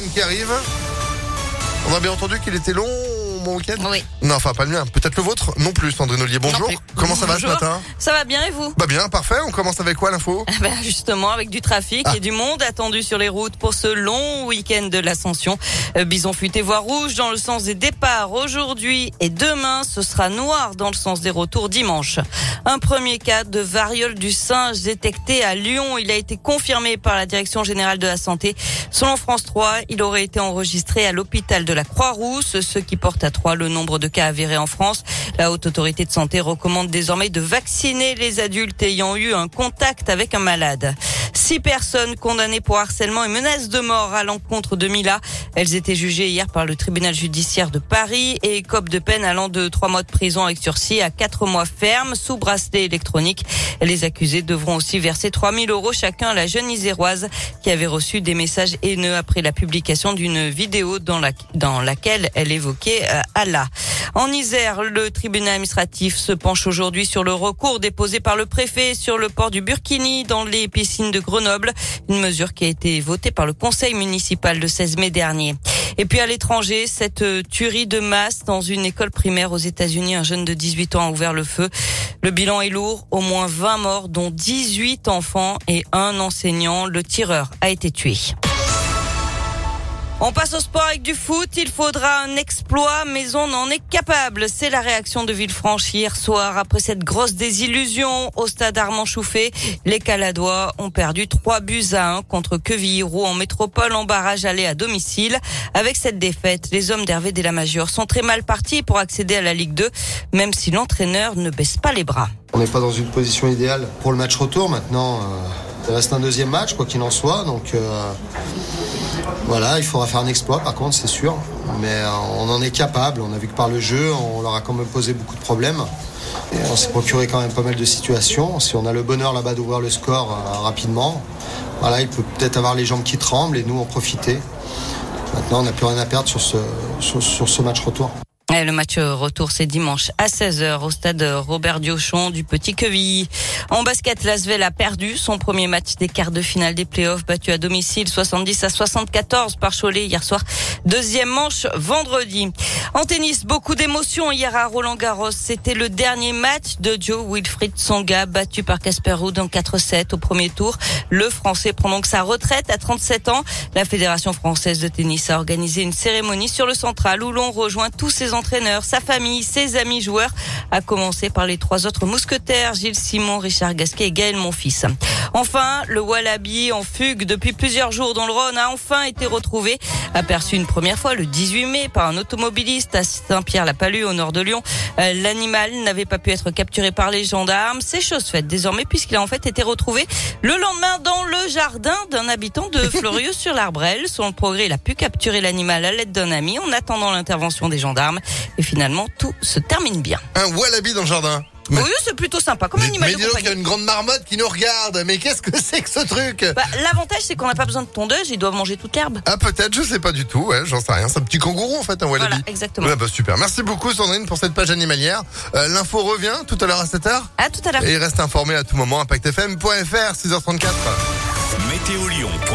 qui arrive. On a bien entendu qu'il était long, mon week-end Oui. Non, enfin pas le mien. Peut-être le vôtre Non plus, Sandrine Ollier. Bonjour. plus. Comment ça va ce matin Ça va bien et vous Bah bien, parfait. On commence avec quoi l'info Ben, Justement, avec du trafic Ah. et du monde attendu sur les routes pour ce long week-end de l'Ascension. Euh, Bison futé voie rouge dans le sens des départs aujourd'hui et demain, ce sera noir dans le sens des retours dimanche. Un premier cas de variole du singe détecté à Lyon. Il a été confirmé par la Direction générale de la santé. Selon France 3, il aurait été enregistré à l'hôpital de la Croix-Rousse, ce qui porte à 3 le nombre de cas avérés en France. La haute autorité de santé recommande désormais de vacciner les adultes ayant eu un contact avec un malade. Six personnes condamnées pour harcèlement et menaces de mort à l'encontre de Mila. Elles étaient jugées hier par le tribunal judiciaire de Paris et écopent de peine allant de trois mois de prison avec sursis à quatre mois ferme sous bracelet électronique. Les accusés devront aussi verser 3000 euros chacun à la jeune iséroise qui avait reçu des messages haineux après la publication d'une vidéo dans laquelle elle évoquait euh, Allah. En Isère, le tribunal administratif se penche aujourd'hui sur le recours déposé par le préfet sur le port du Burkini dans les piscines de Grenoble, une mesure qui a été votée par le conseil municipal le 16 mai dernier. Et puis à l'étranger, cette euh, tuerie de masse dans une école primaire aux États-Unis, un jeune de 18 ans a ouvert le feu. Le bilan est lourd, au moins 20 morts, dont 18 enfants et un enseignant. Le tireur a été tué. On passe au sport avec du foot. Il faudra un exploit, mais on en est capable. C'est la réaction de Villefranche hier soir après cette grosse désillusion au stade Armand Chouffé. Les Caladois ont perdu 3 buts à 1 contre Quevilly-Roux en métropole en barrage aller à domicile. Avec cette défaite, les hommes d'Hervé Delamajor sont très mal partis pour accéder à la Ligue 2, même si l'entraîneur ne baisse pas les bras. On n'est pas dans une position idéale pour le match retour maintenant. euh, il reste un deuxième match, quoi qu'il en soit. Donc euh, voilà, il faudra faire un exploit par contre, c'est sûr. Mais euh, on en est capable. On a vu que par le jeu, on leur a quand même posé beaucoup de problèmes. On s'est procuré quand même pas mal de situations. Si on a le bonheur là-bas d'ouvrir le score euh, rapidement, voilà, il peut peut-être avoir les jambes qui tremblent et nous en profiter. Maintenant, on n'a plus rien à perdre sur ce, sur ce match retour. Le match retour, c'est dimanche à 16h au stade Robert Diochon du Petit Quevilly. En basket, Lasvel a perdu son premier match des quarts de finale des playoffs, battu à domicile 70 à 74 par Cholet hier soir. Deuxième manche vendredi. En tennis, beaucoup d'émotions hier à Roland Garros. C'était le dernier match de Joe Wilfried Songa, battu par Casper Ruud en 4-7 au premier tour. Le Français prend donc sa retraite à 37 ans. La Fédération française de tennis a organisé une cérémonie sur le central où l'on rejoint tous ses entraîneurs, sa famille, ses amis joueurs, à commencer par les trois autres mousquetaires, Gilles Simon, Richard Gasquet et Gaël Monfils. Enfin, le Wallaby en fugue depuis plusieurs jours dans le Rhône a enfin été retrouvé, aperçu une première fois le 18 mai par un automobiliste à Saint-Pierre-la-Palue au nord de Lyon. Euh, L'animal n'avait pas pu être capturé par les gendarmes. C'est chose faite désormais puisqu'il a en fait été retrouvé le lendemain dans le jardin d'un habitant de Fleurieux-sur-l'Arbrelle. Selon le progrès, il a pu capturer l'animal à l'aide d'un ami en attendant l'intervention des gendarmes. Et finalement, tout se termine bien. Un wallaby dans le jardin. Mais- Oui, c'est plutôt sympa comme Mais, animal mais de il y a une grande marmotte qui nous regarde. Mais qu'est-ce que c'est que ce truc? Bah, L'avantage, c'est qu'on n'a pas besoin de tondeuse, ils doivent manger toute l'herbe. Ah peut-être, je sais pas du tout. Ouais, j'en sais rien. C'est un petit kangourou en fait, un wallaby. Voilà, exactement. Ouais, bah super. Merci beaucoup Sandrine pour cette page animalière. Euh, L'info revient tout à l'heure à 7h. À tout à l'heure. Et reste informé à tout moment. ImpactFM.fr 6h34. Météolion.fr